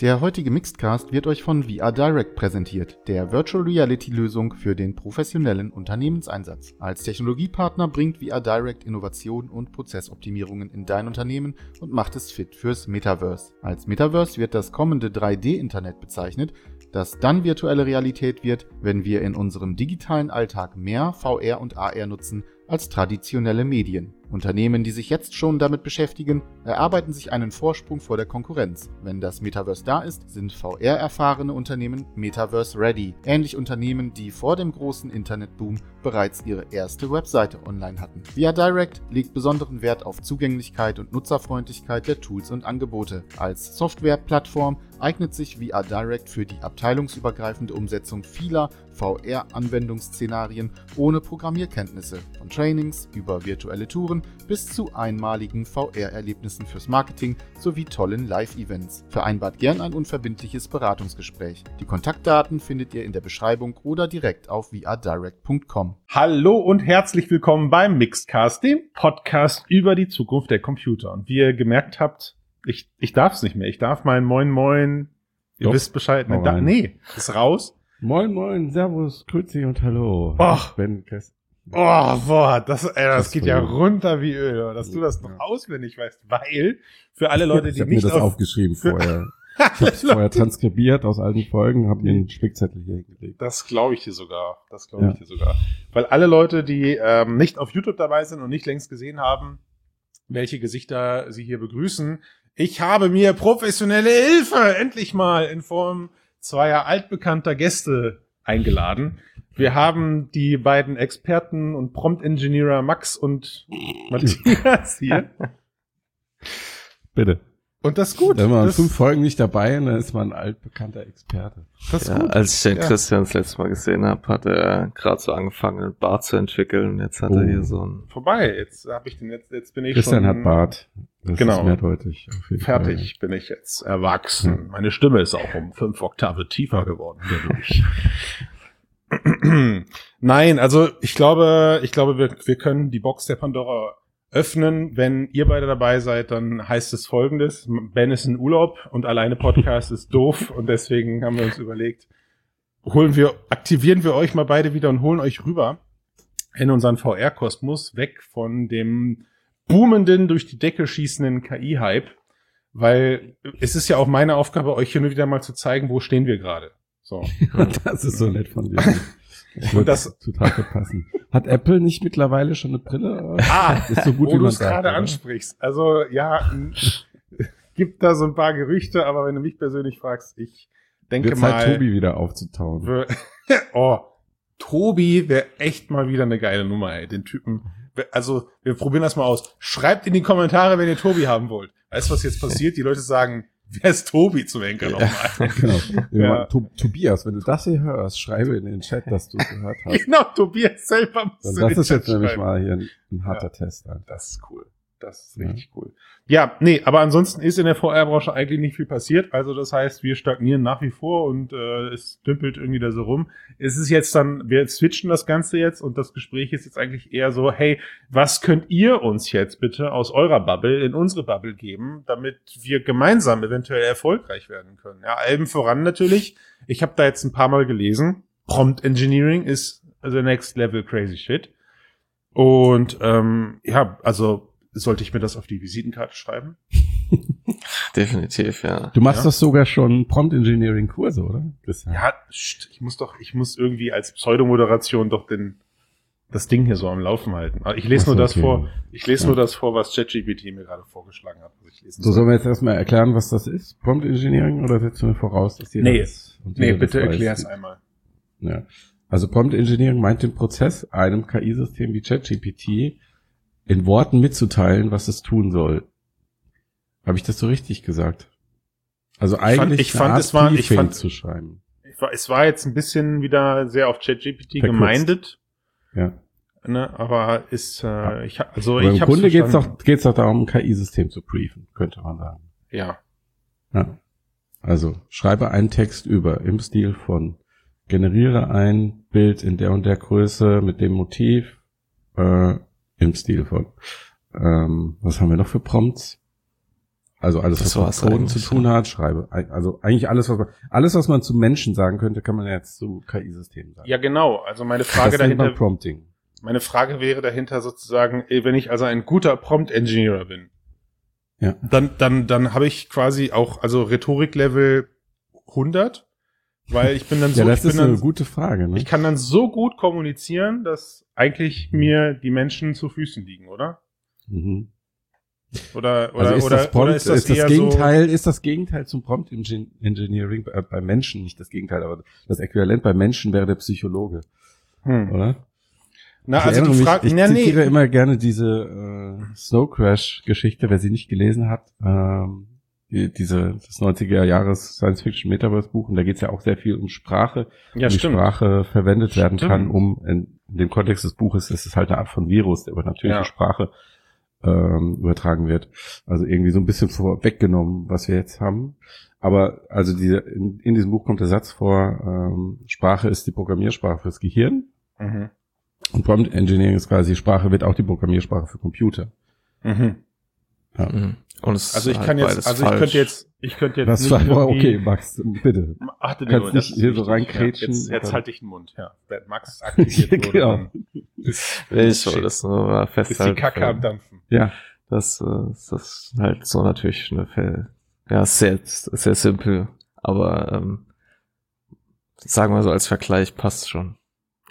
Der heutige Mixedcast wird euch von VR Direct präsentiert, der Virtual Reality Lösung für den professionellen Unternehmenseinsatz. Als Technologiepartner bringt VR Direct Innovation und Prozessoptimierungen in dein Unternehmen und macht es fit fürs Metaverse. Als Metaverse wird das kommende 3D-Internet bezeichnet, das dann virtuelle Realität wird, wenn wir in unserem digitalen Alltag mehr VR und AR nutzen als traditionelle Medien. Unternehmen, die sich jetzt schon damit beschäftigen, erarbeiten sich einen Vorsprung vor der Konkurrenz. Wenn das Metaverse da ist, sind VR-erfahrene Unternehmen Metaverse-ready, ähnlich Unternehmen, die vor dem großen Internetboom bereits ihre erste Webseite online hatten. Via Direct legt besonderen Wert auf Zugänglichkeit und Nutzerfreundlichkeit der Tools und Angebote. Als Softwareplattform eignet sich VR Direct für die abteilungsübergreifende Umsetzung vieler VR-Anwendungsszenarien ohne Programmierkenntnisse, von Trainings über virtuelle Touren bis zu einmaligen VR-Erlebnissen fürs Marketing sowie tollen Live-Events. Vereinbart gern ein unverbindliches Beratungsgespräch. Die Kontaktdaten findet ihr in der Beschreibung oder direkt auf vrdirect.com. Hallo und herzlich willkommen beim Mixedcast, dem Podcast über die Zukunft der Computer. Und wie ihr gemerkt habt, ich, ich darf es nicht mehr. Ich darf mein Moin Moin, ihr Doch, wisst Bescheid. hau Ne, da, nee, ist raus. Moin, moin, Servus, Grüezi und Hallo. Ach. Ich bin Chris. Oh, boah, das, ey, das Das geht ja runter wie Öl, dass du das noch Ja. auswendig weißt, weil für alle Leute, ich die habe mir nicht das auf, aufgeschrieben vorher. Ich habe vorher transkribiert aus alten Folgen, habe mir einen Spickzettel hier hingelegt. Das glaube ich dir sogar. Das glaube Ja. ich dir sogar. Weil alle Leute, die ähm, nicht auf YouTube dabei sind und nicht längst gesehen haben, welche Gesichter sie hier begrüßen, ich habe mir professionelle Hilfe endlich mal in Form zweier altbekannter Gäste eingeladen. Wir haben die beiden Experten und Prompt-Engineer Max und Matthias hier. Bitte. Und das ist gut. Wenn man das, fünf Folgen nicht dabei ist, dann ist man ein altbekannter Experte. das ist Ja, gut. als ich den Ja. Christian das letzte Mal gesehen habe, hat er gerade so angefangen, einen Bart zu entwickeln. Jetzt hat er Oh. hier so ein Vorbei. Jetzt habe ich den jetzt, jetzt bin ich Christian schon hat Bart. Das Genau. ist mehrdeutig. Fertig bin ich jetzt erwachsen. Meine Stimme ist auch um fünf Oktave tiefer geworden dadurch. Nein, also ich glaube, ich glaube, wir, wir können die Box der Pandora öffnen. Wenn ihr beide dabei seid, dann heißt es folgendes. Ben ist in Urlaub und alleine Podcast ist doof und deswegen haben wir uns überlegt, holen wir, aktivieren wir euch mal beide wieder und holen euch rüber in unseren VR-Kosmos, weg von dem boomenden, durch die Decke schießenden KI-Hype, weil es ist ja auch meine Aufgabe, euch hier nur wieder mal zu zeigen, wo stehen wir gerade. So. Das ist so nett von dir. Und das- total verpassen. Hat Apple nicht mittlerweile schon eine Brille? Ah, ist so gut, wo du es gerade oder? ansprichst. Also ja, gibt da so ein paar Gerüchte, aber wenn du mich persönlich fragst, ich denke Wird mal, Zeit, Tobi wieder aufzutauen. oh, Tobi wäre echt mal wieder eine geile Nummer, ey. Den Typen. Also, wir probieren das mal aus. Schreibt in die Kommentare, wenn ihr Tobi haben wollt. Weißt du, was jetzt passiert? Die Leute sagen, wer ist Tobi zum Henker nochmal? Genau. Ja. To Tobias, wenn du das hier hörst, schreibe in den Chat, dass du es gehört hast. genau, Tobias selber muss das den ist jetzt nämlich mal hier ein, ein harter Test. Alter. Das ist cool. Das ist Ja. richtig cool. Ja, nee, aber ansonsten ist in der VR-Branche eigentlich nicht viel passiert. Also das heißt, wir stagnieren nach wie vor und äh, es dümpelt irgendwie da so rum. Es ist jetzt dann, wir switchen das Ganze jetzt und das Gespräch ist jetzt eigentlich eher so, hey, was könnt ihr uns jetzt bitte aus eurer Bubble in unsere Bubble geben, damit wir gemeinsam eventuell erfolgreich werden können? Ja, allem voran natürlich. Ich habe da jetzt ein paar Mal gelesen. Prompt Engineering ist the next level crazy shit. Und ähm, ja, also sollte ich mir das auf die Visitenkarte schreiben? definitiv, ja. Du machst Ja. doch sogar schon Prompt Engineering Kurse, oder? Christian? Ja, st- ich muss doch, ich muss irgendwie als Pseudomoderation doch den das Ding hier so am Laufen halten. Aber Ich lese Ach so, nur das okay. vor. Ich lese Ja. nur das vor, was ChatGPT mir gerade vorgeschlagen hat. was ich lesen So, soll. sollen wir jetzt erstmal erklären, was das ist? Prompt Engineering oder setzen wir voraus, dass jeder Nee. das, und nee, bitte das weiß? erklär's einmal. Ja. Also Prompt Engineering meint den Prozess, einem KI-System wie ChatGPT in Worten mitzuteilen, was es tun soll. Habe ich das so richtig gesagt? Also fand- eigentlich ich fand, Art es war- ich fand- zu schreiben. Ich war, es war jetzt ein bisschen wieder sehr auf ChatGPT gemeindet, Ja. ne, aber ist, äh, ich, hab- also Aber ich im Grunde geht's verstanden. doch, geht's doch darum, ein KI-System zu briefen, könnte man sagen. Ja. Ja. Also schreibe einen Text über im Stil von generiere ein Bild in der und der Größe mit dem Motiv äh, im Stil von ähm, was haben wir noch für Prompts? Also alles, Das was mit Coden zu tun hat, schreibe. Also eigentlich alles, was man, alles, was man zu Menschen sagen könnte, kann man jetzt zu KI-Systemen sagen. Ja, genau. Also meine Frage das dahinter, Prompting. meine Frage wäre dahinter sozusagen, eh, wenn ich also ein guter Prompt-Engineer bin, Ja. dann, dann, dann habe ich quasi auch, also Rhetorik-Level 100, weil ich bin dann so, Ja, das ist dann, eine gute Frage, ne? ich kann dann so gut kommunizieren, dass eigentlich mir die Menschen zu Füßen liegen, oder? Mhm. Oder, oder, Also ist oder, das Prompt, oder ist das, eher Gegenteil, ist das Gegenteil zum Prompt Engin- Engineering bei, bei Menschen, nicht das Gegenteil, aber das Äquivalent bei Menschen wäre der Psychologe, so, hm. oder? Na, ich also mich, Frage, ich na, zitiere nee, immer gerne diese äh, Snow Crash Geschichte, wer sie nicht gelesen hat, ähm, diese das 90er Jahres Science Fiction Metaverse Buch und da geht es ja auch sehr viel um Sprache, ja, wie stimmt. Sprache verwendet werden Stimmt. kann, um in, in dem Kontext des Buches ist es halt eine Art von Virus, der über natürliche Ja. Sprache ähm, übertragen wird. Also irgendwie so ein bisschen vorweggenommen, was wir jetzt haben. Aber also diese, in, in diesem Buch kommt der Satz vor, ähm, Sprache ist die Programmiersprache fürs Gehirn Mhm. und Prompt Engineering ist quasi, Sprache wird auch die Programmiersprache für Computer. Mhm. Mhm. Und es Also ich ist halt kann jetzt, also ich falsch. könnte jetzt, ich könnte jetzt Das nicht war irgendwie- okay, Max, bitte. Achte Kannst nur, nicht hier so reinkrätschen Ja, jetzt jetzt halte ich den Mund, ja. Max aktiviert wurde, Genau. ist, ich soll das nur mal ist die festhalten. Kacke am Dampfen. Ja, Das, äh, das ist halt so natürlich eine, Fe- ja, sehr, sehr simpel, aber ähm, sagen wir so als Vergleich passt schon.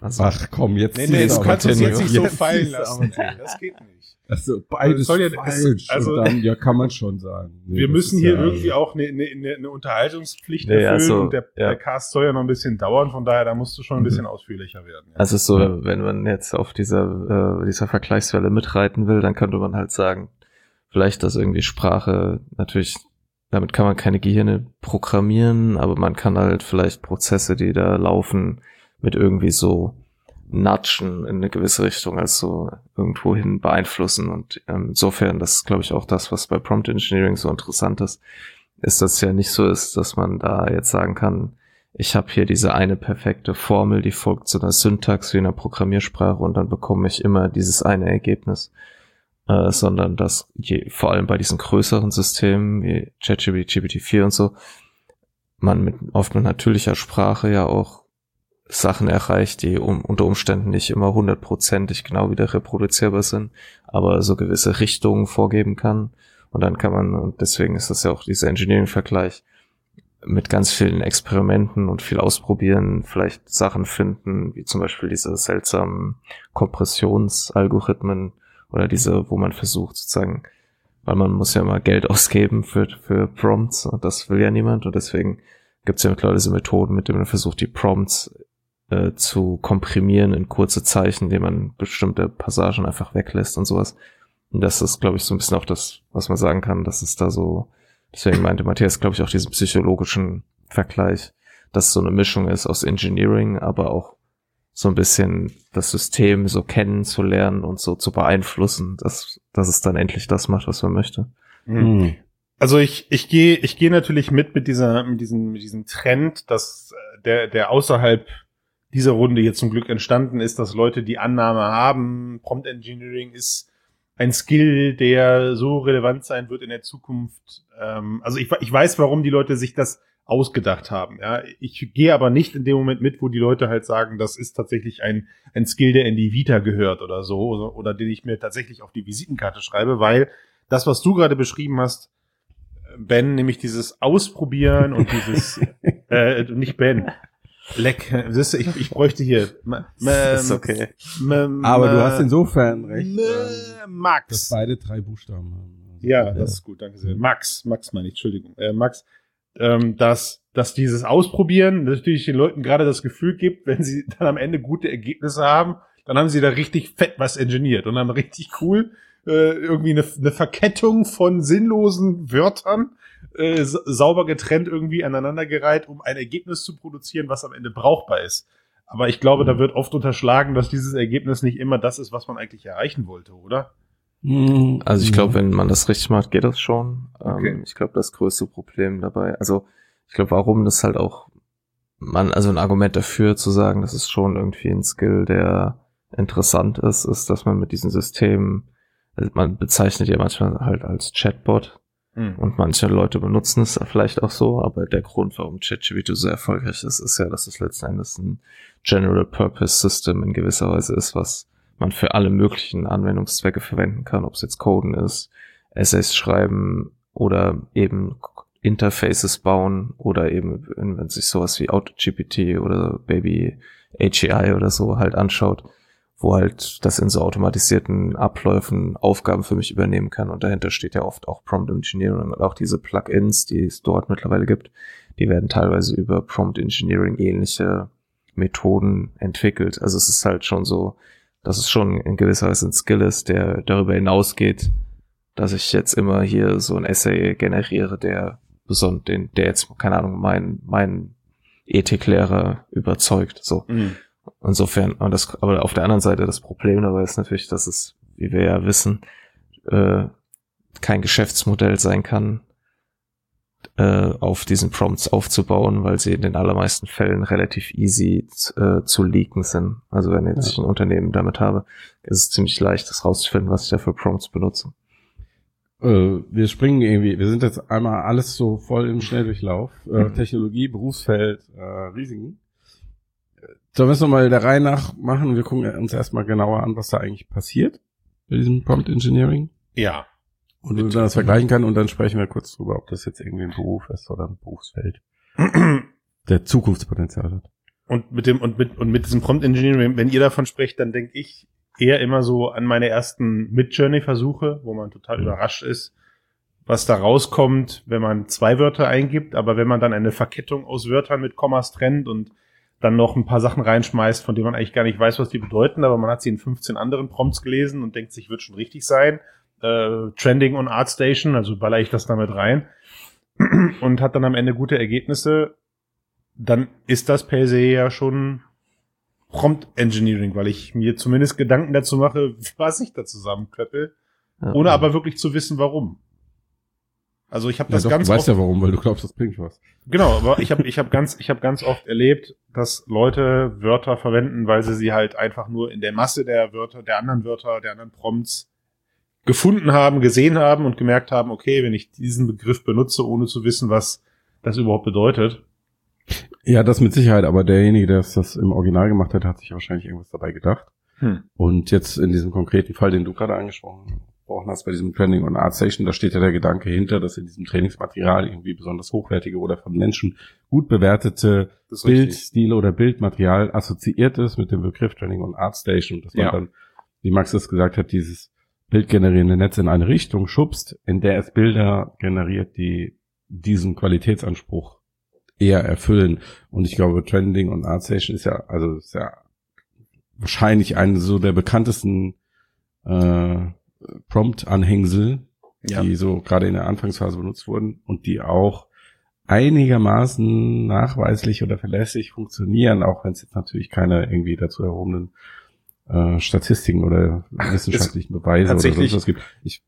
Also, ach komm, jetzt. Nee, nee, du kannst es jetzt nicht so Jetzt fallen lassen. Das geht nicht. Also beides soll ja- falsch. also- und dann, ja, kann man schon sagen. Nee, Wir müssen hier ja- irgendwie auch eine, eine, eine Unterhaltungspflicht Nee, erfüllen also, und der, ja. der Cast soll ja noch ein bisschen dauern, von daher, da musst du schon ein Mhm. bisschen ausführlicher werden. Ja. Also es ist so, wenn man jetzt auf dieser, äh, dieser Vergleichswelle mitreiten will, dann könnte man halt sagen, vielleicht, dass irgendwie Sprache natürlich, damit kann man keine Gehirne programmieren, aber man kann halt vielleicht Prozesse, die da laufen, mit irgendwie so Natschen in eine gewisse Richtung, also irgendwohin beeinflussen. Und ähm, insofern, das ist, glaube ich, auch das, was bei Prompt Engineering so interessant ist, ist, dass es ja nicht so ist, dass man da jetzt sagen kann, ich habe hier diese eine perfekte Formel, die folgt so einer Syntax wie einer Programmiersprache und dann bekomme ich immer dieses eine Ergebnis. Äh, sondern dass je, vor allem bei diesen größeren Systemen wie ChatGPT, GPT-4 und so, man mit oft mit natürlicher Sprache ja auch Sachen erreicht, die um, unter Umständen nicht immer hundertprozentig genau wieder reproduzierbar sind, aber so gewisse Richtungen vorgeben kann. Und dann kann man, und deswegen ist das ja auch dieser Engineering-Vergleich, mit ganz vielen Experimenten und viel ausprobieren, vielleicht Sachen finden, wie zum Beispiel diese seltsamen Kompressionsalgorithmen oder diese, wo man versucht sozusagen, weil man muss ja immer Geld ausgeben für, für Prompts und das will ja niemand und deswegen gibt es ja mittlerweile diese Methoden, mit denen man versucht, die Prompts äh, zu komprimieren in kurze Zeichen, indem man bestimmte Passagen einfach weglässt und sowas. Und das ist, glaube ich, so ein bisschen auch das, was man sagen kann, dass es da so, deswegen meinte Matthias, glaube ich, auch diesen psychologischen Vergleich, dass es so eine Mischung ist aus Engineering, aber auch so ein bisschen das System so kennenzulernen und so zu beeinflussen, dass, dass es dann endlich das macht, was man möchte. Hm. Also ich, ich gehe ich gehe natürlich mit mit dieser mit diesem mit diesem Trend, dass äh, der der außerhalb dieser Runde hier zum Glück entstanden ist, dass Leute die Annahme haben, Prompt Engineering ist ein Skill, der so relevant sein wird in der Zukunft. Ähm, also ich, ich weiß, warum die Leute sich das ausgedacht haben. Ja, ich gehe aber nicht in dem Moment mit, wo die Leute halt sagen, das ist tatsächlich ein ein Skill, der in die Vita gehört oder so oder, oder den ich mir tatsächlich auf die Visitenkarte schreibe, weil das, was du gerade beschrieben hast, Ben, nämlich dieses Ausprobieren und dieses, äh, nicht Ben, Leck, das, ich, ich bräuchte hier. Ma- ist okay. Aber du hast insofern recht, ma- ähm, dass Max. beide drei Buchstaben haben. Also, Ja, das ist gut, danke sehr. Max, Max meine ich, Entschuldigung. Äh, Max, ähm, dass, dass dieses Ausprobieren natürlich den Leuten gerade das Gefühl gibt, wenn sie dann am Ende gute Ergebnisse haben, dann haben sie da richtig fett was ingeniert und dann richtig cool äh, irgendwie eine, eine Verkettung von sinnlosen Wörtern äh, sa- sauber getrennt irgendwie aneinandergereiht, um ein Ergebnis zu produzieren, was am Ende brauchbar ist. Aber ich glaube, da wird oft unterschlagen, dass dieses Ergebnis nicht immer das ist, was man eigentlich erreichen wollte, oder? Mhm. Also ich glaube, wenn man das richtig macht, geht das schon. Okay. Ähm, ich glaube, das größte Problem dabei, also ich glaube, warum das halt auch man, also ein Argument dafür zu sagen, das ist schon irgendwie ein Skill, der interessant ist, ist, dass man mit diesen Systemen, also man bezeichnet ja manchmal halt als Chatbot, Mhm. Und manche Leute benutzen es vielleicht auch so, aber der Grund, warum ChatGPT so erfolgreich ist, ist ja, dass es letzten Endes ein General Purpose System in gewisser Weise ist, was man für alle möglichen Anwendungszwecke verwenden kann, ob es jetzt Coden ist, Essays schreiben oder eben Interfaces bauen oder eben, wenn sich sowas wie AutoGPT oder Baby AGI oder so halt anschaut, wo halt das in so automatisierten Abläufen Aufgaben für mich übernehmen kann. Und dahinter steht ja oft auch Prompt Engineering und auch diese Plugins, die es dort mittlerweile gibt, die werden teilweise über Prompt Engineering ähnliche Methoden entwickelt. Also es ist halt schon so, dass es schon in gewisser Weise ein Skill ist, der darüber hinausgeht, dass ich jetzt immer hier so ein Essay generiere, der besonders, den, der jetzt, keine Ahnung, mein, mein Ethiklehrer überzeugt. So. Mhm. Insofern, und das, aber auf der anderen Seite das Problem dabei ist natürlich, dass es, wie wir ja wissen, äh, kein Geschäftsmodell sein kann, äh, auf diesen Prompts aufzubauen, weil sie in den allermeisten Fällen relativ easy äh, zu leaken sind. Also wenn jetzt ja. ich ein Unternehmen damit habe, ist es ziemlich leicht, das rauszufinden, was ich da für Prompts benutze. Äh, wir springen irgendwie, wir sind jetzt einmal alles so voll im Schnelldurchlauf. Äh, mhm. Technologie, Berufsfeld, äh, Risiken. Sollen wir es nochmal der Reihe nach machen? Wir gucken uns erstmal genauer an, was da eigentlich passiert bei diesem Prompt Engineering. Ja. Und wenn man das vergleichen kann und dann sprechen wir kurz drüber, ob das jetzt irgendwie ein Beruf ist oder ein Berufsfeld, der Zukunftspotenzial hat. Und mit dem und mit und mit diesem Prompt Engineering, wenn ihr davon sprecht, dann denke ich eher immer so an meine ersten Mid-Journey-Versuche, wo man total mhm. überrascht ist, was da rauskommt, wenn man zwei Wörter eingibt, aber wenn man dann eine Verkettung aus Wörtern mit Kommas trennt und dann noch ein paar Sachen reinschmeißt, von denen man eigentlich gar nicht weiß, was die bedeuten, aber man hat sie in 15 anderen Prompts gelesen und denkt sich, wird schon richtig sein. Äh, Trending und ArtStation, also baller ich das damit rein und hat dann am Ende gute Ergebnisse, dann ist das per se ja schon Prompt Engineering, weil ich mir zumindest Gedanken dazu mache, was ich da zusammenklöppel, ja, ohne aber wirklich zu wissen, warum. Also ich habe das ja, doch, ganz du weißt oft, ja warum, weil du glaubst, das bringt was. Genau, aber ich habe ich hab ganz ich habe ganz oft erlebt, dass Leute Wörter verwenden, weil sie sie halt einfach nur in der Masse der Wörter, der anderen Wörter, der anderen Prompts gefunden haben, gesehen haben und gemerkt haben, okay, wenn ich diesen Begriff benutze, ohne zu wissen, was das überhaupt bedeutet, ja, das mit Sicherheit, aber derjenige, der das im Original gemacht hat, hat sich wahrscheinlich irgendwas dabei gedacht. Hm. Und jetzt in diesem konkreten Fall, den du gerade angesprochen hast, bei diesem Training und Art Station, da steht ja der Gedanke hinter, dass in diesem Trainingsmaterial irgendwie besonders hochwertige oder von Menschen gut bewertete Bildstile oder Bildmaterial assoziiert ist mit dem Begriff Training und Art Station, dass man ja. dann, wie Max es gesagt hat, dieses bildgenerierende Netz in eine Richtung schubst, in der es Bilder generiert, die diesen Qualitätsanspruch eher erfüllen. Und ich glaube, Trending und ArtStation ist ja, also ist ja wahrscheinlich eine so der bekanntesten äh, Prompt-Anhängsel, ja. die so gerade in der Anfangsphase benutzt wurden und die auch einigermaßen nachweislich oder verlässlich funktionieren, auch wenn es jetzt natürlich keine irgendwie dazu erhobenen äh, Statistiken oder wissenschaftlichen Beweise oder sonst was gibt. Ich,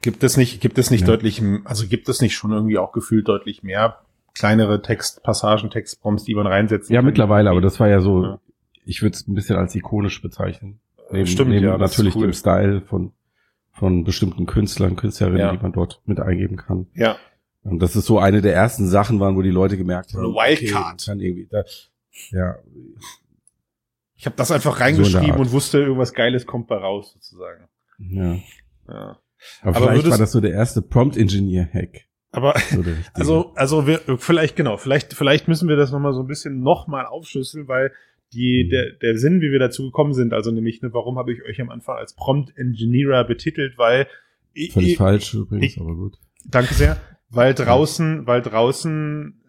gibt es nicht, gibt es nicht ja. deutlich, also gibt es nicht schon irgendwie auch gefühlt deutlich mehr kleinere Textpassagen, Textprompts, die man reinsetzt. Ja, mittlerweile, aber das war ja so, ja. ich würde es ein bisschen als ikonisch bezeichnen. Neben, Stimmt, neben ja. Natürlich cool. dem Style von, von bestimmten Künstlern, Künstlerinnen, ja. die man dort mit eingeben kann. Ja. Und das ist so eine der ersten Sachen waren, wo die Leute gemerkt haben. Wildcard. Okay, irgendwie, da, ja. Ich habe das einfach reingeschrieben so und wusste, irgendwas Geiles kommt bei raus, sozusagen. Ja. ja. Aber, Aber vielleicht war das so der erste Prompt-Engineer-Hack. Aber also also wir vielleicht genau, vielleicht vielleicht müssen wir das noch mal so ein bisschen noch mal aufschlüsseln, weil die der der Sinn, wie wir dazu gekommen sind, also nämlich ne, warum habe ich euch am Anfang als Prompt Engineer betitelt, weil völlig ich, falsch übrigens, ich, aber gut. Danke sehr, weil draußen, weil draußen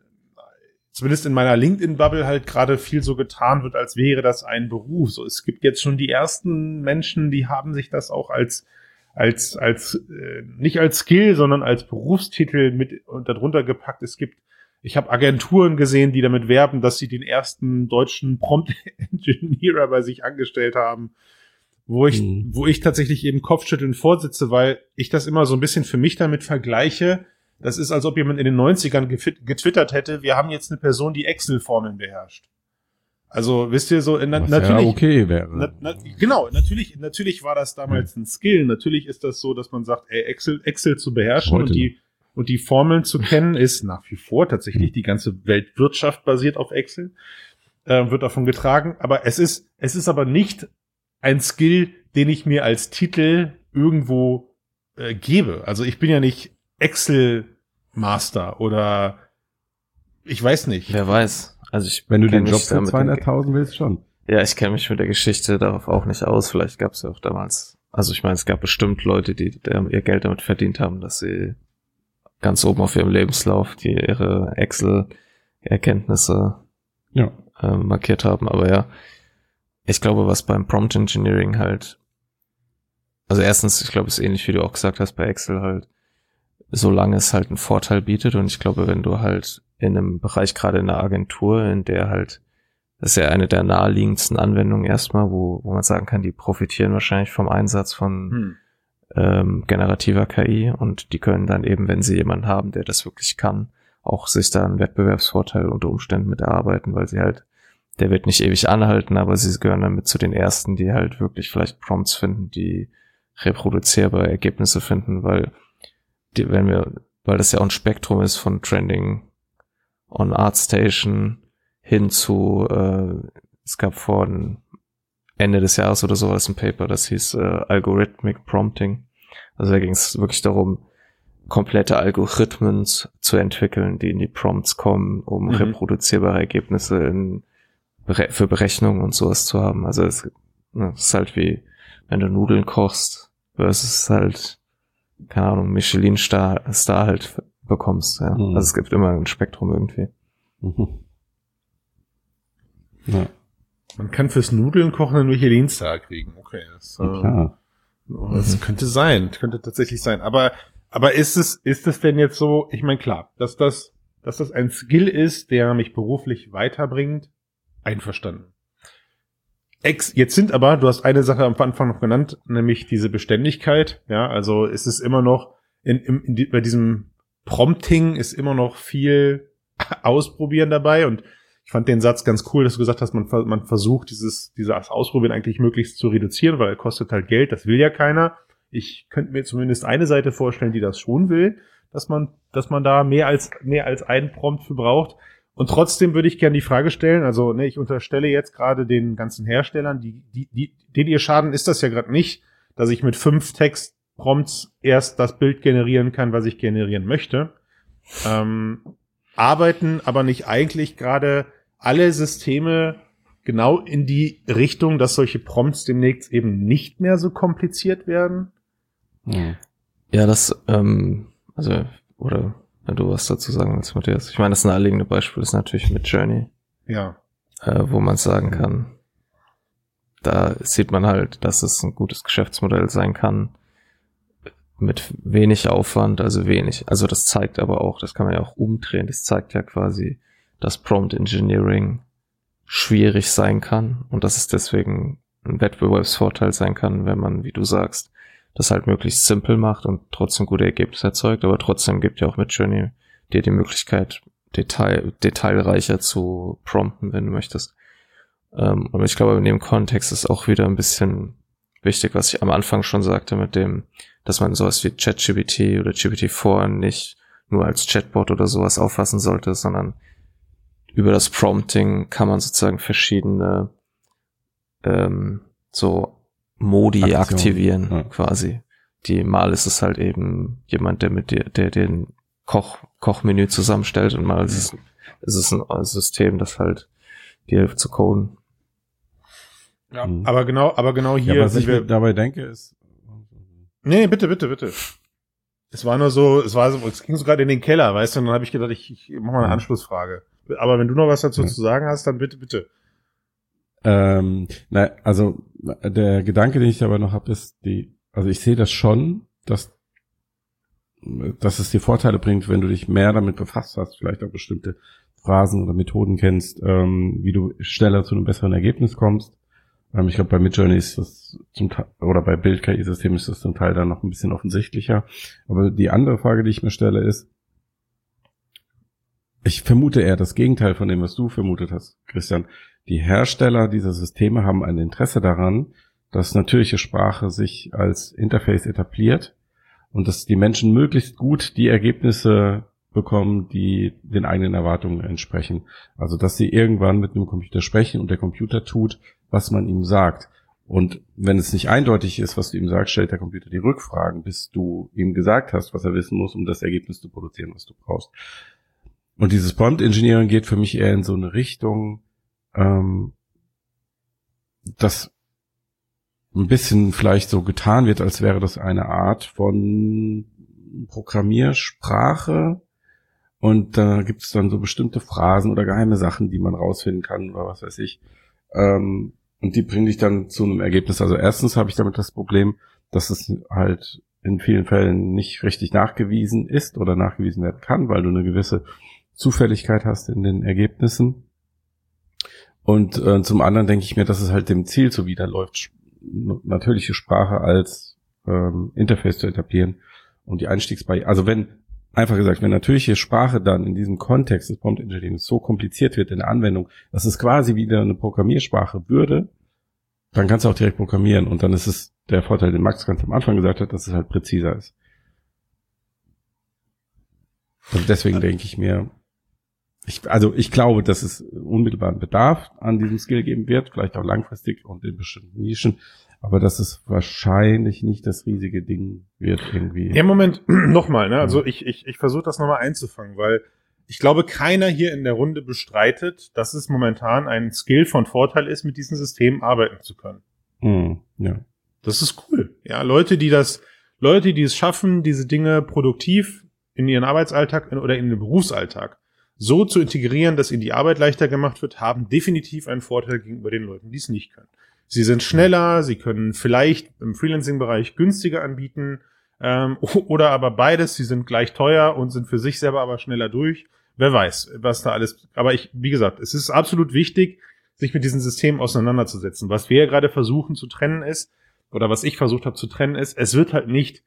zumindest in meiner LinkedIn Bubble halt gerade viel so getan wird, als wäre das ein Beruf. So es gibt jetzt schon die ersten Menschen, die haben sich das auch als als, als äh, nicht als Skill, sondern als Berufstitel mit und darunter gepackt. Es gibt, ich habe Agenturen gesehen, die damit werben, dass sie den ersten deutschen Prompt-Engineer bei sich angestellt haben, wo ich, mhm. wo ich tatsächlich eben Kopfschütteln vorsitze, weil ich das immer so ein bisschen für mich damit vergleiche. Das ist, als ob jemand in den 90ern getwittert hätte, wir haben jetzt eine Person, die Excel-Formeln beherrscht. Also wisst ihr so, na, Was natürlich. ja okay wäre. Na, na, genau, natürlich, natürlich war das damals ein Skill. Natürlich ist das so, dass man sagt, ey, Excel, Excel zu beherrschen Heute und die, und die Formeln zu kennen, ist nach wie vor tatsächlich die ganze Weltwirtschaft basiert auf Excel, äh, wird davon getragen. Aber es ist, es ist aber nicht ein Skill, den ich mir als Titel irgendwo äh, gebe. Also ich bin ja nicht Excel Master oder ich weiß nicht. Wer weiß. Also ich Wenn du den Job für damit- 200.000 willst, schon. Ja, ich kenne mich mit der Geschichte darauf auch nicht aus. Vielleicht gab es ja auch damals. Also ich meine, es gab bestimmt Leute, die, die ihr Geld damit verdient haben, dass sie ganz oben auf ihrem Lebenslauf die ihre Excel-Erkenntnisse Ja. äh, markiert haben. Aber ja, ich glaube, was beim Prompt Engineering halt, also erstens, ich glaube, es ist ähnlich wie du auch gesagt hast bei Excel halt, solange es halt einen Vorteil bietet und ich glaube, wenn du halt in einem Bereich, gerade in einer Agentur, in der halt, das ist ja eine der naheliegendsten Anwendungen erstmal, wo, wo man sagen kann, die profitieren wahrscheinlich vom Einsatz von Hm. Ähm, generativer KI und die können dann eben, wenn sie jemanden haben, der das wirklich kann, auch sich da einen Wettbewerbsvorteil unter Umständen mit erarbeiten, weil sie halt, der wird nicht ewig anhalten, aber sie gehören damit zu den ersten, die halt wirklich vielleicht Prompts finden, die reproduzierbare Ergebnisse finden, weil die, wenn wir, weil das ja auch ein Spektrum ist von Trending on ArtStation hin zu, äh, es gab vor Ende des Jahres oder so war das ein Paper, das hieß äh, Algorithmic Prompting. Also da ging es wirklich darum, komplette Algorithmen zu entwickeln, die in die Prompts kommen, um Mhm. reproduzierbare Ergebnisse in, für Berechnungen und sowas zu haben. Also es, ne, es ist halt wie, wenn du Nudeln kochst, versus halt, keine Ahnung, Michelin-Star Star halt bekommst. Ja. Mhm. Also es gibt immer ein Spektrum irgendwie. Mhm. Ja, Man kann fürs Nudeln kochen einen Michelin-Star kriegen. Okay, das, äh, klar. das Mhm. könnte sein, könnte tatsächlich sein. Aber, aber ist es, ist es denn jetzt so, ich meine, klar, dass das, dass das ein Skill ist, der mich beruflich weiterbringt, einverstanden. Ex, jetzt sind aber, du hast eine Sache am Anfang noch genannt, nämlich diese Beständigkeit. Ja, also ist es immer noch, in, in die, bei diesem Prompting ist immer noch viel Ausprobieren dabei und ich fand den Satz ganz cool, dass du gesagt hast, man, man versucht dieses, dieses Ausprobieren eigentlich möglichst zu reduzieren, weil er kostet halt Geld, das will ja keiner. Ich könnte mir zumindest eine Seite vorstellen, die das schon will, dass man, dass man da mehr als, mehr als einen Prompt für braucht. Und trotzdem würde ich gerne die Frage stellen, also ne, ich unterstelle jetzt gerade den ganzen Herstellern, die, die, die, denen ihr Schaden ist das ja gerade nicht, dass ich mit fünf Textprompts erst das Bild generieren kann, was ich generieren möchte. Ähm, arbeiten aber nicht eigentlich gerade alle Systeme genau in die Richtung, dass solche Prompts demnächst eben nicht mehr so kompliziert werden? Ja. Das, ähm, also, oder wenn du was dazu sagen willst, Matthias. Ich meine, das naheliegende Beispiel ist natürlich mit Journey, Ja. äh, wo man sagen kann, da sieht man halt, dass es ein gutes Geschäftsmodell sein kann, mit wenig Aufwand, also wenig. Also das zeigt aber auch, das kann man ja auch umdrehen, das zeigt ja quasi, dass Prompt Engineering schwierig sein kann und dass es deswegen ein Wettbewerbsvorteil sein kann, wenn man, wie du sagst, das halt möglichst simpel macht und trotzdem gute Ergebnisse erzeugt, aber trotzdem gibt ja auch mit Journey dir die Möglichkeit, Detail, detailreicher zu prompten, wenn du möchtest. Ähm, und ich glaube, in dem Kontext ist auch wieder ein bisschen wichtig, was ich am Anfang schon sagte, mit dem, dass man sowas wie ChatGPT oder GPT-4 nicht nur als Chatbot oder sowas auffassen sollte, sondern über das Prompting kann man sozusagen verschiedene ähm, so Modi Aktion, aktivieren, ja. quasi. Die mal ist es halt eben jemand, der mit dir, der den Koch, Kochmenü zusammenstellt und mal ist es, ist es ein System, das halt dir hilft zu coden. ja. Mhm. Aber genau, aber genau ja, hier was sind ich wir. dabei denke, ist. Nee, bitte, bitte, bitte. Es war nur so, es war so, es ging so gerade in den Keller, weißt du, und dann habe ich gedacht, ich, ich mach mal eine Mhm. Anschlussfrage. Aber wenn du noch was dazu Ja. zu sagen hast, dann bitte, bitte. Ähm, na, also der Gedanke, den ich dabei noch habe, ist die, also ich sehe das schon, dass, dass es dir Vorteile bringt, wenn du dich mehr damit befasst hast, vielleicht auch bestimmte Phrasen oder Methoden kennst, ähm, wie du schneller zu einem besseren Ergebnis kommst. Ähm, ich glaube, bei Midjourney ist das zum Teil, oder bei Bild-KI-Systemen ist das zum Teil dann noch ein bisschen offensichtlicher. Aber die andere Frage, die ich mir stelle, ist, ich vermute eher das Gegenteil von dem, was du vermutet hast, Christian. Die Hersteller dieser Systeme haben ein Interesse daran, dass natürliche Sprache sich als Interface etabliert und dass die Menschen möglichst gut die Ergebnisse bekommen, die den eigenen Erwartungen entsprechen. Also dass sie irgendwann mit einem Computer sprechen und der Computer tut, was man ihm sagt. Und wenn es nicht eindeutig ist, was du ihm sagst, stellt der Computer die Rückfragen, bis du ihm gesagt hast, was er wissen muss, um das Ergebnis zu produzieren, was du brauchst. Und dieses Prompt Engineering geht für mich eher in so eine Richtung, ähm, dass ein bisschen vielleicht so getan wird, als wäre das eine Art von Programmiersprache. Und da gibt es dann so bestimmte Phrasen oder geheime Sachen, die man rausfinden kann oder was weiß ich. Ähm, und die bringen dich dann zu einem Ergebnis. Also erstens habe ich damit das Problem, dass es halt in vielen Fällen nicht richtig nachgewiesen ist oder nachgewiesen werden kann, weil du eine gewisse Zufälligkeit hast in den Ergebnissen. Und äh, zum anderen denke ich mir, dass es halt dem Ziel zuwiderläuft, natürliche Sprache als ähm, Interface zu etablieren und die Einstiegsbarriere. Also wenn, einfach gesagt, wenn natürliche Sprache dann in diesem Kontext des Prompt Engineering so kompliziert wird in der Anwendung, dass es quasi wieder eine Programmiersprache würde, dann kannst du auch direkt programmieren und dann ist es der Vorteil, den Max ganz am Anfang gesagt hat, dass es halt präziser ist. Und deswegen denke ich mir, ich, also ich glaube, dass es unmittelbaren Bedarf an diesem Skill geben wird, vielleicht auch langfristig und in bestimmten Nischen, aber dass es wahrscheinlich nicht das riesige Ding wird irgendwie. Ja, Moment, nochmal, ne? Also ich, ich, ich versuche das nochmal einzufangen, weil ich glaube, keiner hier in der Runde bestreitet, dass es momentan ein Skill von Vorteil ist, mit diesen Systemen arbeiten zu können. Hm, ja. Das ist cool. Ja, Leute, die das, Leute, die es schaffen, diese Dinge produktiv in ihren Arbeitsalltag oder in den Berufsalltag so zu integrieren, dass ihnen die Arbeit leichter gemacht wird, haben definitiv einen Vorteil gegenüber den Leuten, die es nicht können. Sie sind schneller, sie können vielleicht im Freelancing-Bereich günstiger anbieten ähm, oder aber beides, sie sind gleich teuer und sind für sich selber aber schneller durch. Wer weiß, was da alles. Aber ich, wie gesagt, es ist absolut wichtig, sich mit diesen Systemen auseinanderzusetzen. Was wir ja gerade versuchen zu trennen ist, oder was ich versucht habe zu trennen ist, es wird halt nicht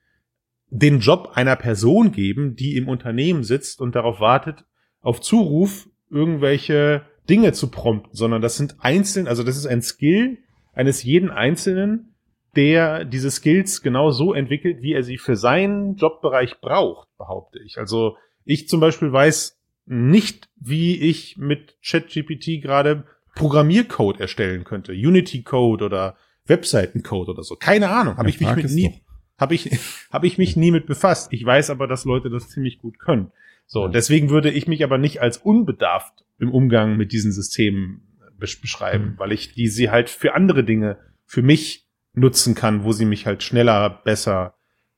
den Job einer Person geben, die im Unternehmen sitzt und darauf wartet, auf Zuruf irgendwelche Dinge zu prompten, sondern das sind einzeln, also das ist ein Skill eines jeden Einzelnen, der diese Skills genau so entwickelt, wie er sie für seinen Jobbereich braucht, behaupte ich. Also ich zum Beispiel weiß nicht, wie ich mit ChatGPT gerade Programmiercode erstellen könnte, Unity-Code oder Webseitencode oder so. Keine Ahnung, habe ich mich mit nie, habe ich, habe ich mich nie mit befasst. Ich weiß aber, dass Leute das ziemlich gut können. So, deswegen würde ich mich aber nicht als unbedarft im Umgang mit diesen Systemen beschreiben, mhm. weil ich die sie halt für andere Dinge für mich nutzen kann, wo sie mich halt schneller, besser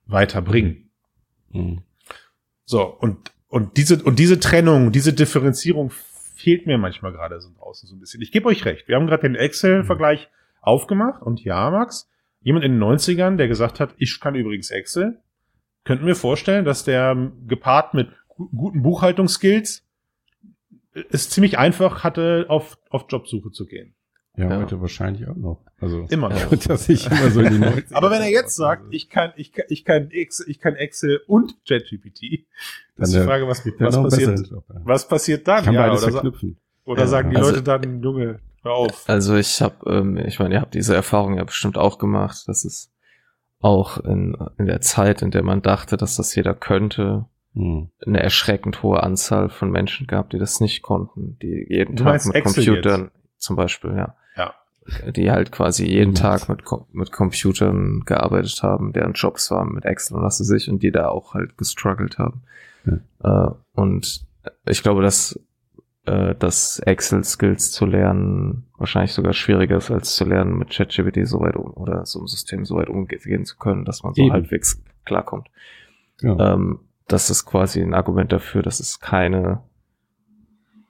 weiterbringen. Mhm. So, und, und diese, und diese Trennung, diese Differenzierung fehlt mir manchmal gerade so draußen so ein bisschen. Ich gebe euch recht. Wir haben gerade den Excel-Vergleich mhm. aufgemacht und ja, Max, jemand in den 90ern, der gesagt hat, ich kann übrigens Excel, könnten wir vorstellen, dass der gepaart mit guten Buchhaltungsskills es ziemlich einfach hatte, auf, auf Jobsuche zu gehen. Ja, ja, heute wahrscheinlich auch noch. Also immer noch. dass ich immer so in die Aber wenn er jetzt sagt, ich kann, ich kann, ich kann Excel, ich kann Excel und ChatGPT, dann ist die Frage, was, was passiert, Job, ja. was passiert dann? Kann ja, beides oder, verknüpfen. oder ja. sagen die also, Leute dann, Junge, hör auf. Also ich habe, ähm, ich meine, ihr habt diese Erfahrung ja bestimmt auch gemacht, dass es auch in, in der Zeit, in der man dachte, dass das jeder könnte, hm. eine erschreckend hohe Anzahl von Menschen gab, die das nicht konnten, die jeden du Tag mit Excel Computern jetzt? zum Beispiel, ja. Ja. Die halt quasi jeden Tag mit, mit Computern gearbeitet haben, deren Jobs waren mit Excel und was weiß ich, und die da auch halt gestruggelt haben. Ja. Äh, und ich glaube, dass äh, dass Excel-Skills zu lernen wahrscheinlich sogar schwieriger ist, als zu lernen, mit ChatGPT so weit um oder so einem System so weit umgehen zu können, dass man so Eben. halbwegs klarkommt. Ja. Ähm, das ist quasi ein Argument dafür, dass es keine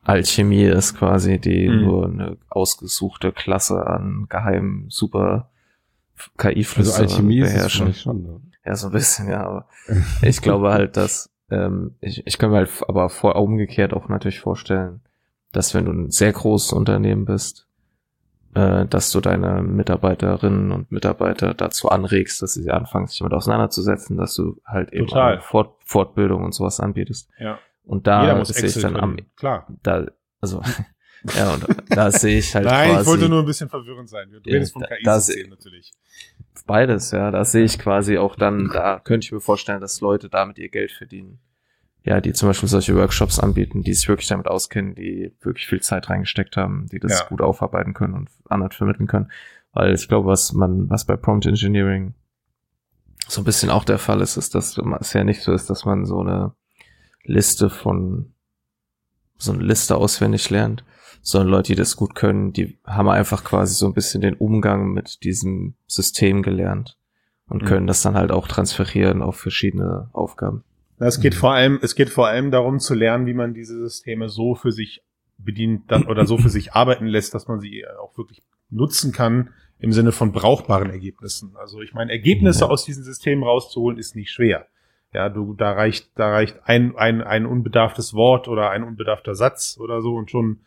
Alchemie ist, quasi, die mhm. nur eine ausgesuchte Klasse an geheimen super KI-Flüssen also Alchemie beherrschen. Ist schon, ne? Ja, so ein bisschen, ja, aber ich glaube halt, dass ähm, ich, ich kann mir halt aber vor umgekehrt auch natürlich vorstellen, dass wenn du ein sehr großes Unternehmen bist, äh, dass du deine Mitarbeiterinnen und Mitarbeiter dazu anregst, dass sie anfangen, sich damit auseinanderzusetzen, dass du halt eben Fort, Fortbildung und sowas anbietest. Ja. Und da sehe ich dann am. Klar. da, also, ja, und da sehe ich halt Nein, quasi ich wollte nur ein bisschen verwirrend sein. Du Ja, redest von da- KI-System natürlich. beides, ja. Da sehe ich quasi auch dann, da könnte ich mir vorstellen, dass Leute damit ihr Geld verdienen. Ja, die zum Beispiel solche Workshops anbieten, die sich wirklich damit auskennen, die wirklich viel Zeit reingesteckt haben, die das Ja. gut aufarbeiten können und anderen vermitteln können. Weil ich glaube, was man, was bei Prompt Engineering so ein bisschen auch der Fall ist, ist, dass es ja nicht so ist, dass man so eine Liste von, so eine Liste auswendig lernt, sondern Leute, die das gut können, die haben einfach quasi so ein bisschen den Umgang mit diesem System gelernt und Mhm. können das dann halt auch transferieren auf verschiedene Aufgaben. Es geht Mhm. vor allem, es geht vor allem darum zu lernen, wie man diese Systeme so für sich bedient dann, oder so für sich arbeiten lässt, dass man sie äh, auch wirklich nutzen kann im Sinne von brauchbaren Ergebnissen. Also ich meine, Ergebnisse Ja. aus diesen Systemen rauszuholen ist nicht schwer. Ja, du, da reicht, da reicht ein, ein, ein unbedarftes Wort oder ein unbedarfter Satz oder so und schon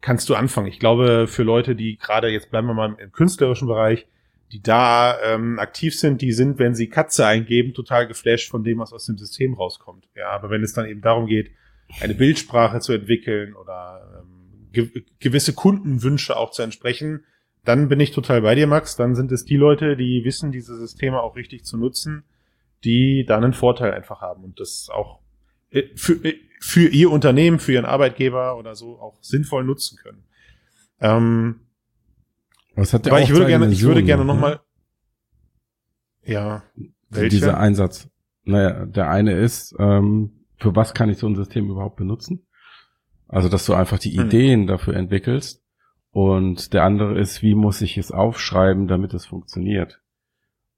kannst du anfangen. Ich glaube, für Leute, die gerade, jetzt bleiben wir mal im künstlerischen Bereich, die da ähm, aktiv sind, die sind, wenn sie Katze eingeben, total geflasht von dem, was aus dem System rauskommt. Ja, aber wenn es dann eben darum geht, eine Bildsprache zu entwickeln oder ähm, ge gewisse Kundenwünsche auch zu entsprechen, dann bin ich total bei dir, Max. Dann sind es die Leute, die wissen, diese Systeme auch richtig zu nutzen, die dann einen Vorteil einfach haben und das auch äh, für, äh, für ihr Unternehmen, für ihren Arbeitgeber oder so auch sinnvoll nutzen können. Ähm, Was hat der aber ich auch würde zwei gerne, ich würde gerne Dimensionen, noch ne? mal, ja, Dieser welche? Einsatz. Naja, der eine ist, ähm, für was kann ich so ein System überhaupt benutzen? Also, dass du einfach die Hm. Ideen dafür entwickelst. Und der andere ist, wie muss ich es aufschreiben, damit es funktioniert?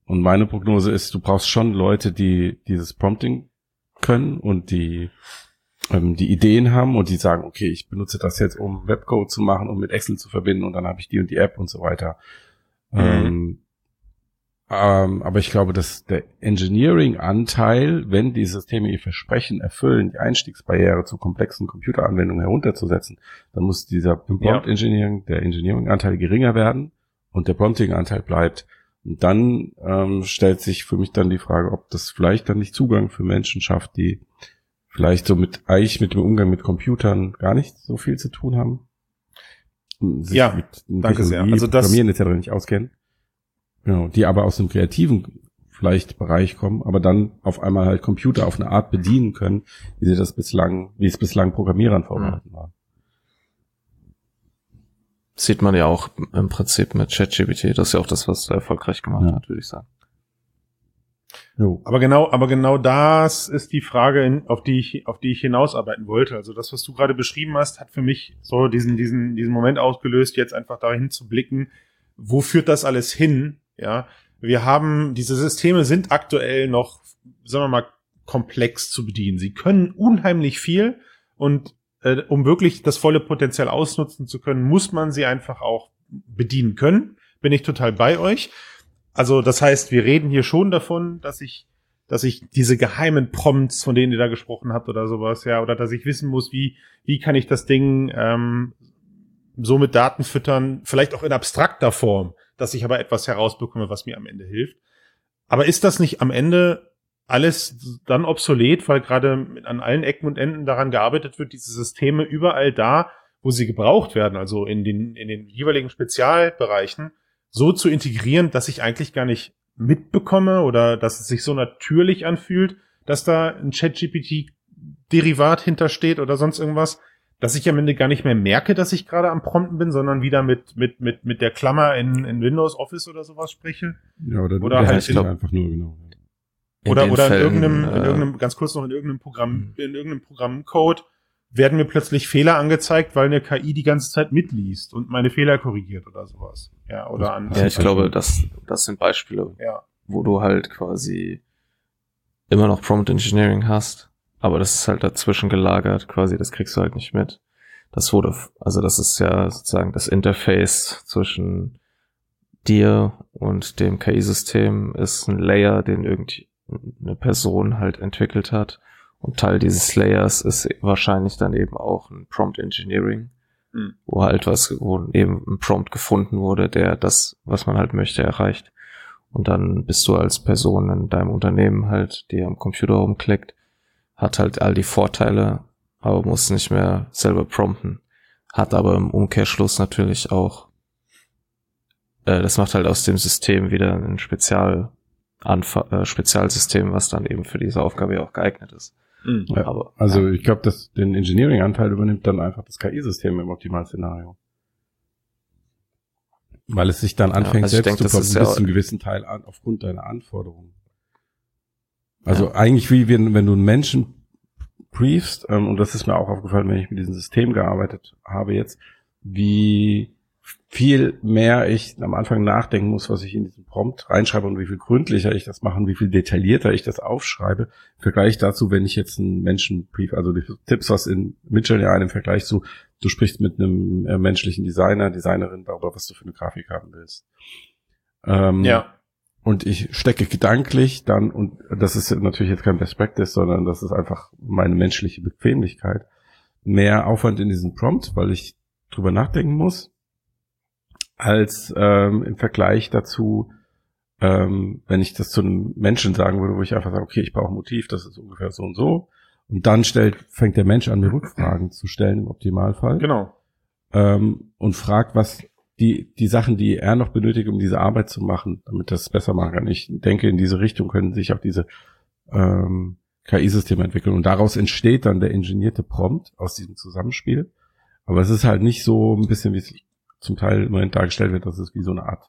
Und meine Prognose ist, du brauchst schon Leute, die dieses Prompting können und die ähm, die Ideen haben und die sagen, okay, ich benutze das jetzt, um Webcode zu machen, um mit Excel zu verbinden und dann habe ich die und die App und so weiter. Mhm. Ähm, ähm, aber ich glaube, dass der Engineering-Anteil, wenn die Systeme ihr Versprechen erfüllen, die Einstiegsbarriere zu komplexen Computeranwendungen herunterzusetzen, dann muss dieser im Ja. Prompt Engineering, der Engineering-Anteil geringer werden und der Prompting-Anteil bleibt. Und dann ähm, stellt sich für mich dann die Frage, ob das vielleicht dann nicht Zugang für Menschen schafft, die vielleicht so mit eigentlich mit dem Umgang mit Computern gar nicht so viel zu tun haben. Sich Ja, mit danke sehr. Also das- Programmieren etc. nicht auskennen. Genau, die aber aus dem kreativen vielleicht Bereich kommen, aber dann auf einmal halt Computer auf eine Art bedienen können, wie sie das bislang, wie es bislang Programmierern vorbehalten war. Sieht man ja auch im Prinzip mit ChatGPT. Das ist ja auch das, was er erfolgreich gemacht Ja. hat, würde ich sagen. Jo. Aber genau, aber genau das ist die Frage, auf die ich, auf die ich hinausarbeiten wollte. Also das, was du gerade beschrieben hast, hat für mich so diesen, diesen, diesen Moment ausgelöst, jetzt einfach dahin zu blicken, wo führt das alles hin? Ja, wir haben, diese Systeme sind aktuell noch, sagen wir mal, komplex zu bedienen. Sie können unheimlich viel und äh, um wirklich das volle Potenzial ausnutzen zu können, muss man sie einfach auch bedienen können. Bin ich total bei euch. Also das heißt, wir reden hier schon davon, dass ich, dass ich diese geheimen Prompts, von denen ihr da gesprochen habt oder sowas, ja, oder dass ich wissen muss, wie, wie kann ich das Ding ähm, so mit Daten füttern, vielleicht auch in abstrakter Form, dass ich aber etwas herausbekomme, was mir am Ende hilft. Aber ist das nicht am Ende alles dann obsolet, weil gerade an allen Ecken und Enden daran gearbeitet wird, diese Systeme überall da, wo sie gebraucht werden, also in den, in den jeweiligen Spezialbereichen, so zu integrieren, dass ich eigentlich gar nicht mitbekomme oder dass es sich so natürlich anfühlt, dass da ein ChatGPT-Derivat hintersteht oder sonst irgendwas, dass ich am Ende gar nicht mehr merke, dass ich gerade am Prompten bin, sondern wieder mit, mit, mit, mit der Klammer in, in Windows Office oder sowas spreche. Ja, oder, Oder du halt in- einfach nur, genau. In oder oder Fällen, in irgendeinem, in äh, irgendeinem, ganz kurz noch in irgendeinem Programm, Mhm. in irgendeinem Programmcode werden mir plötzlich Fehler angezeigt, weil eine KI die ganze Zeit mitliest und meine Fehler korrigiert oder sowas. Ja, oder an. Ja, ich glaube, das, das sind Beispiele, Ja. wo du halt quasi immer noch Prompt Engineering hast, aber das ist halt dazwischen gelagert, quasi, das kriegst du halt nicht mit. Das wurde, also das ist ja sozusagen das Interface zwischen dir und dem KI-System ist ein Layer, den irgendeine Person halt entwickelt hat. Und Teil dieses Layers ist wahrscheinlich dann eben auch ein Prompt Engineering, Mhm. wo halt was, wo eben ein Prompt gefunden wurde, der das, was man halt möchte, erreicht. Und dann bist du als Person in deinem Unternehmen halt, die am Computer rumklickt, hat halt all die Vorteile aber muss nicht mehr selber prompten. Hat aber im Umkehrschluss natürlich auch, äh, das macht halt aus dem System wieder ein Spezial, Anf äh, Spezialsystem, was dann eben für diese Aufgabe ja auch geeignet ist. Mhm. Ja, Aber, also ja. ich glaube, dass den Engineering-Anteil übernimmt dann einfach das KI-System im Optimalszenario. Weil es sich dann anfängt, also ich selbst denke, zu ja bis zu einem gewissen Teil an, aufgrund deiner Anforderungen. Also eigentlich wie wenn, wenn du einen Menschen briefst, ähm, und das ist mir auch aufgefallen, wenn ich mit diesem System gearbeitet habe jetzt, wie viel mehr ich am Anfang nachdenken muss, was ich in diesen Prompt reinschreibe und wie viel gründlicher ich das mache und wie viel detaillierter ich das aufschreibe. Im Vergleich dazu, wenn ich jetzt einen Menschenbrief, also die Tipps, was in Mitchell ja im Vergleich zu, du sprichst mit einem äh, menschlichen Designer, Designerin darüber, was du für eine Grafik haben willst. Ähm, Ja. und ich stecke gedanklich dann, und das ist natürlich jetzt kein Best Practice, sondern das ist einfach meine menschliche Bequemlichkeit, mehr Aufwand in diesen Prompt, weil ich drüber nachdenken muss, als ähm, im Vergleich dazu, ähm, wenn ich das zu einem Menschen sagen würde, wo ich einfach sage, okay, ich brauche ein Motiv, das ist ungefähr so und so. Und dann stellt, fängt der Mensch an, mir Rückfragen zu stellen im Optimalfall Genau. ähm, und fragt, was die, die Sachen, die er noch benötigt, um diese Arbeit zu machen, damit das besser machen kann. Ich denke, in diese Richtung können sich auch diese ähm, KI-Systeme entwickeln. Und daraus entsteht dann der ingenierte Prompt aus diesem Zusammenspiel. Aber es ist halt nicht so ein bisschen, wie es zum Teil im Moment dargestellt wird, dass es wie so eine Art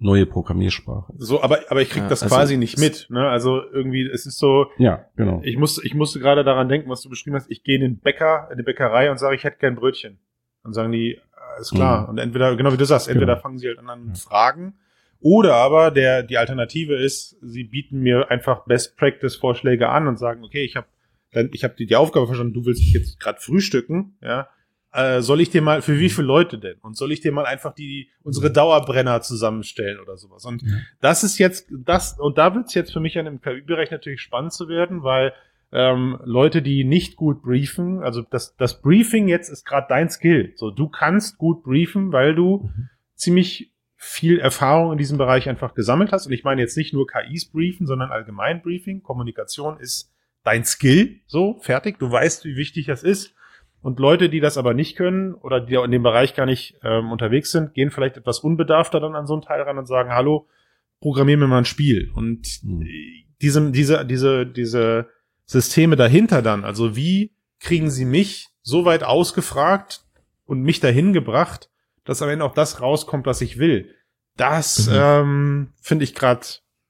neue Programmiersprache ist. So, aber, aber ich krieg Ja, das also quasi nicht mit. Ne? Also irgendwie, es ist so, Ja, genau. ich musste, ich musste gerade daran denken, was du beschrieben hast. Ich gehe in den Bäcker, in die Bäckerei und sage, ich hätte gern Brötchen. Dann sagen die, ist klar. Mhm. Und entweder, genau wie du sagst, entweder Genau. fangen sie halt an an Ja. Fragen oder aber der, die Alternative ist, sie bieten mir einfach Best Practice Vorschläge an und sagen, okay, ich habe dann, ich habe die, die Aufgabe verstanden, du willst jetzt gerade frühstücken, ja. Äh, soll ich dir mal, für wie viele Leute denn? Und soll ich dir mal einfach die, unsere Dauerbrenner zusammenstellen oder sowas? Und Ja. das ist jetzt, das, und da wird's jetzt für mich an dem KI-Bereich natürlich spannend zu werden, weil ähm, Leute, die nicht gut briefen, also das, das Briefing jetzt ist gerade dein Skill. So, du kannst gut briefen, weil du Mhm. ziemlich viel Erfahrung in diesem Bereich einfach gesammelt hast. Und ich meine jetzt nicht nur KIs briefen, sondern allgemein Briefing. Kommunikation ist dein Skill. So, fertig. Du weißt, wie wichtig das ist. Und Leute, die das aber nicht können oder die in dem Bereich gar nicht ähm, unterwegs sind, gehen vielleicht etwas unbedarfter dann an so einen Teil ran und sagen, hallo, programmier mir mal ein Spiel. Und Mhm. diese, diese, diese, diese Systeme dahinter dann, also wie kriegen sie mich so weit ausgefragt und mich dahin gebracht, dass am Ende auch das rauskommt, was ich will. Das Mhm. ähm, finde ich gerade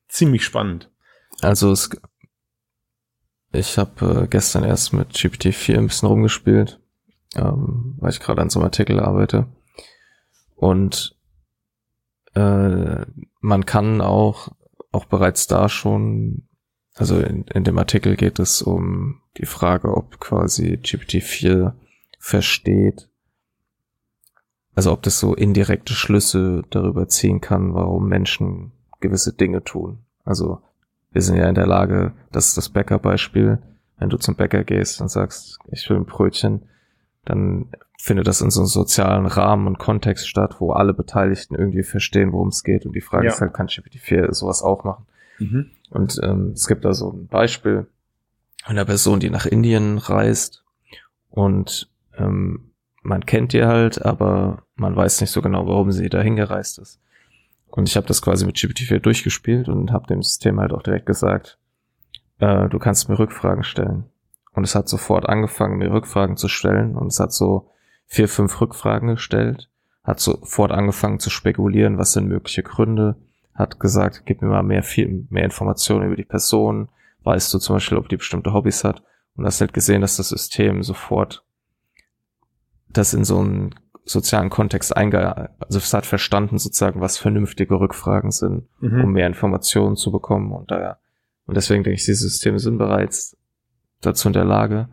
ziemlich spannend. Also es, ich habe äh, gestern erst mit GPT-4 ein bisschen rumgespielt, ähm, weil ich gerade an so einem Artikel arbeite. Und äh, man kann auch, auch bereits da schon, also in, in dem Artikel geht es um die Frage, ob quasi GPT-4 versteht, also ob das so indirekte Schlüsse darüber ziehen kann, warum Menschen gewisse Dinge tun. Also wir sind ja in der Lage, das ist das Bäckerbeispiel, wenn du zum Bäcker gehst und sagst, ich will ein Brötchen, dann findet das in so einem sozialen Rahmen und Kontext statt, wo alle Beteiligten irgendwie verstehen, worum es geht. Und die Frage Ja. ist halt, kann GPT-4 sowas auch machen? Und ähm, es gibt da so ein Beispiel einer Person, die nach Indien reist und ähm, man kennt die halt, aber man weiß nicht so genau, warum sie dahin gereist ist. Und ich habe das quasi mit GPT-4 durchgespielt und habe dem System halt auch direkt gesagt, äh, du kannst mir Rückfragen stellen. Und es hat sofort angefangen, mir Rückfragen zu stellen und es hat so vier, fünf Rückfragen gestellt, hat sofort angefangen zu spekulieren, was sind mögliche Gründe, hat gesagt, gib mir mal mehr, viel, mehr Informationen über die Person, weißt du zum Beispiel, ob die bestimmte Hobbys hat und hast halt gesehen, dass das System sofort das in so einen sozialen Kontext einge, also es hat verstanden sozusagen, was vernünftige Rückfragen sind, Mhm. um mehr Informationen zu bekommen und daher, und deswegen denke ich, diese Systeme sind bereits dazu in der Lage.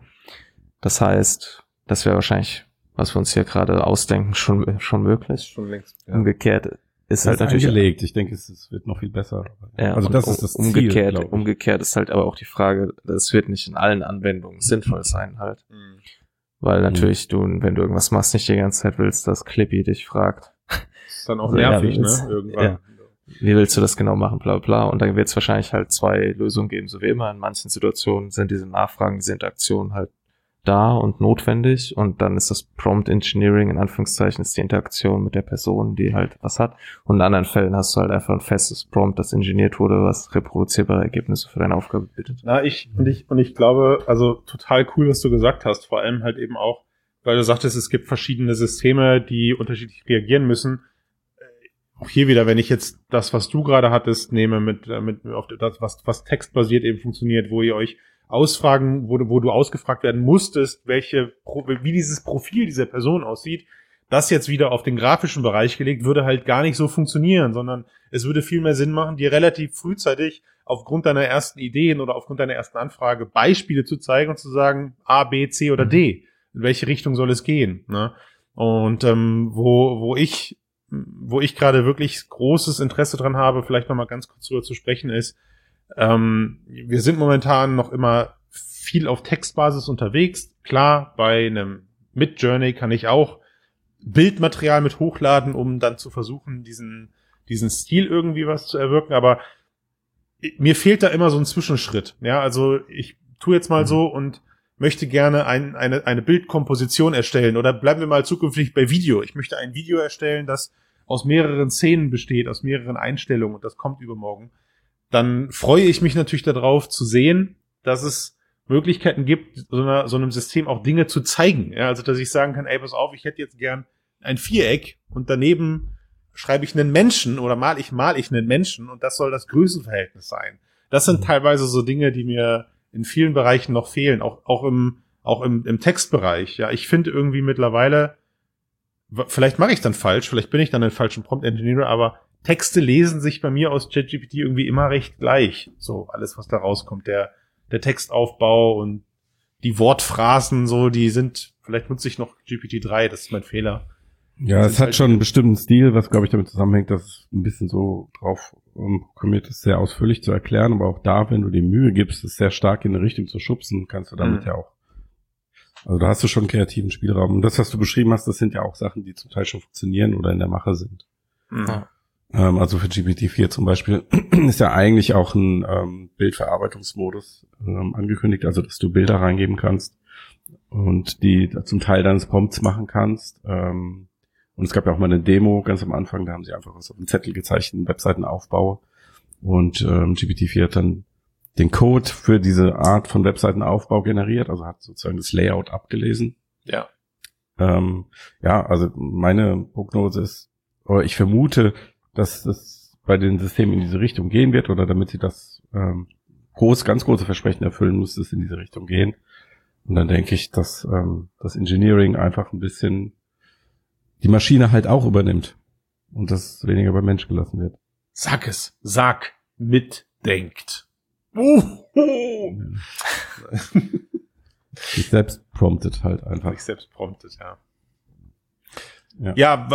Das heißt, das wäre wahrscheinlich, was wir uns hier gerade ausdenken, schon, schon möglich. Schon längst. Umgekehrt ist Das halt ist natürlich angelegt. Ich denke, es, es wird noch viel besser. ja, also das um- ist das Ziel, umgekehrt, ich. umgekehrt ist halt aber auch die Frage, das wird nicht in allen Anwendungen sinnvoll sein halt. Mhm. Weil natürlich du, wenn du irgendwas machst, nicht die ganze Zeit willst, dass Clippy dich fragt, Ist dann auch Also, ja, nervig, das- ne? Irgendwann. ja. wie willst du das genau machen, bla bla. Und dann wird es wahrscheinlich halt zwei Lösungen geben, so wie immer. In manchen Situationen sind diese Nachfragen, diese Interaktionen halt da und notwendig und dann ist das Prompt Engineering in Anführungszeichen ist die Interaktion mit der Person, die halt was hat und in anderen Fällen hast du halt einfach ein festes Prompt, das ingeniert wurde, was reproduzierbare Ergebnisse für deine Aufgabe bietet. Na, ich, und ich, und ich glaube, also total cool, was du gesagt hast, vor allem halt eben auch, weil du sagtest, es gibt verschiedene Systeme, die unterschiedlich reagieren müssen. Äh, Auch hier wieder, wenn ich jetzt das, was du gerade hattest, nehme mit, äh, mit auf das, was, was textbasiert eben funktioniert, wo ihr euch ausfragen, wo, du- wo du ausgefragt werden musstest, welche, wie dieses Profil dieser Person aussieht, das jetzt wieder auf den grafischen Bereich gelegt, würde halt gar nicht so funktionieren, sondern es würde viel mehr Sinn machen, dir relativ frühzeitig aufgrund deiner ersten Ideen oder aufgrund deiner ersten Anfrage Beispiele zu zeigen und zu sagen, A, B, C oder D. In welche Richtung soll es gehen? Ne? Und ähm, wo, wo ich, wo ich gerade wirklich großes Interesse dran habe, vielleicht nochmal ganz kurz drüber zu sprechen, ist, ähm, wir sind momentan noch immer viel auf Textbasis unterwegs. Klar, bei einem Mid-Journey kann ich auch Bildmaterial mit hochladen, um dann zu versuchen, diesen, diesen Stil irgendwie was zu erwirken, aber mir fehlt da immer so ein Zwischenschritt. Ja, also ich tue jetzt mal Mhm. so und möchte gerne ein, eine, eine Bildkomposition erstellen oder bleiben wir mal zukünftig bei Video. Ich möchte ein Video erstellen, das aus mehreren Szenen besteht, aus mehreren Einstellungen und das kommt übermorgen. Dann freue ich mich natürlich darauf zu sehen, dass es Möglichkeiten gibt, so, einer, so einem System auch Dinge zu zeigen. Ja, also dass ich sagen kann, ey, pass auf, ich hätte jetzt gern ein Viereck und daneben schreibe ich einen Menschen oder mal ich mal ich einen Menschen und das soll das Größenverhältnis sein. Das sind teilweise so Dinge, die mir in vielen Bereichen noch fehlen, auch auch im auch im, im Textbereich. Ja, ich finde irgendwie mittlerweile vielleicht mache ich dann falsch, vielleicht bin ich dann ein falschen Prompt Engineer, aber Texte lesen sich bei mir aus ChatGPT irgendwie immer recht gleich. So alles, was da rauskommt, der der Textaufbau und die Wortphrasen so, die sind vielleicht nutze ich noch GPT-3, das ist mein Fehler. Ja, es hat halt- schon einen bestimmten Stil, was glaube ich damit zusammenhängt, dass es ein bisschen so drauf ähm, programmiert ist, sehr ausführlich zu erklären, aber auch da, wenn du dir Mühe gibst, es sehr stark in eine Richtung zu schubsen, kannst du damit Mhm. ja auch. Also da hast du schon einen kreativen Spielraum. Und das, was du beschrieben hast, das sind ja auch Sachen, die zum Teil schon funktionieren oder in der Mache sind. Ja. Ähm, also für GPT-4 zum Beispiel ist ja eigentlich auch ein ähm, Bildverarbeitungsmodus ähm, angekündigt, also dass du Bilder reingeben kannst und die zum Teil deines Prompts machen kannst. Ähm, und es gab ja auch mal eine Demo ganz am Anfang, da haben sie einfach was auf den Zettel gezeichnet, Webseitenaufbau. Und ähm, GPT-4 hat dann den Code für diese Art von Webseitenaufbau generiert, also hat sozusagen das Layout abgelesen. Ja. Ähm, ja, also meine Prognose ist, oder ich vermute, dass es bei den Systemen in diese Richtung gehen wird, oder damit sie das ähm, groß, ganz große Versprechen erfüllen, muss es in diese Richtung gehen. Und dann denke ich, dass ähm, das Engineering einfach ein bisschen die Maschine halt auch übernimmt und das weniger beim Mensch gelassen wird. Sag es. Sag. Mitdenkt. Uhu. Sich selbst promptet halt einfach. Sich selbst promptet, ja. Ja. Ja,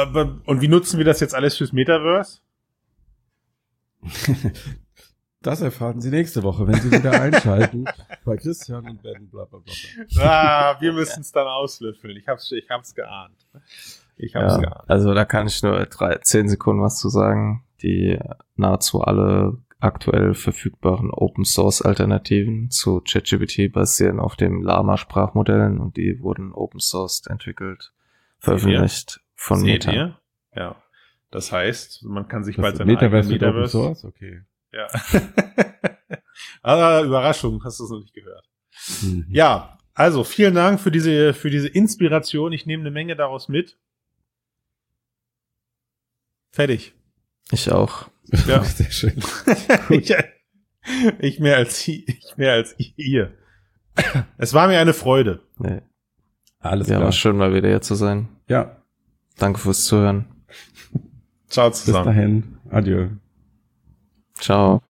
und wie nutzen wir das jetzt alles fürs Metaverse? Das erfahren Sie nächste Woche, wenn Sie wieder einschalten bei Christian und Ben bla bla bla. Ah, wir müssen es dann auslöffeln. Ich hab's, ich hab's geahnt. Ich hab's Ja, geahnt. also da kann ich nur drei, zehn Sekunden was zu sagen. Die nahezu alle aktuell verfügbaren Open Source Alternativen zu ChatGPT basieren auf dem Lama Sprachmodellen und die wurden Open Source entwickelt, veröffentlicht von Seht Meta. ihr? Ja. Das heißt, man kann sich Das bald seine Metaverse wird Open Metaverse. Source, okay. Ja. ah, Überraschung, hast du es noch nicht gehört. Mhm. Ja, also vielen Dank für diese, für diese Inspiration. Ich nehme eine Menge daraus mit. Fertig. Ich auch. Ja. Sehr schön. ich, ich mehr als ich mehr als ihr. Es war mir eine Freude. Nee. Alles Ja, klar. war schön mal wieder hier zu sein. Ja, Danke fürs Zuhören. Ciao bis zusammen. dahin. Adieu. Ciao.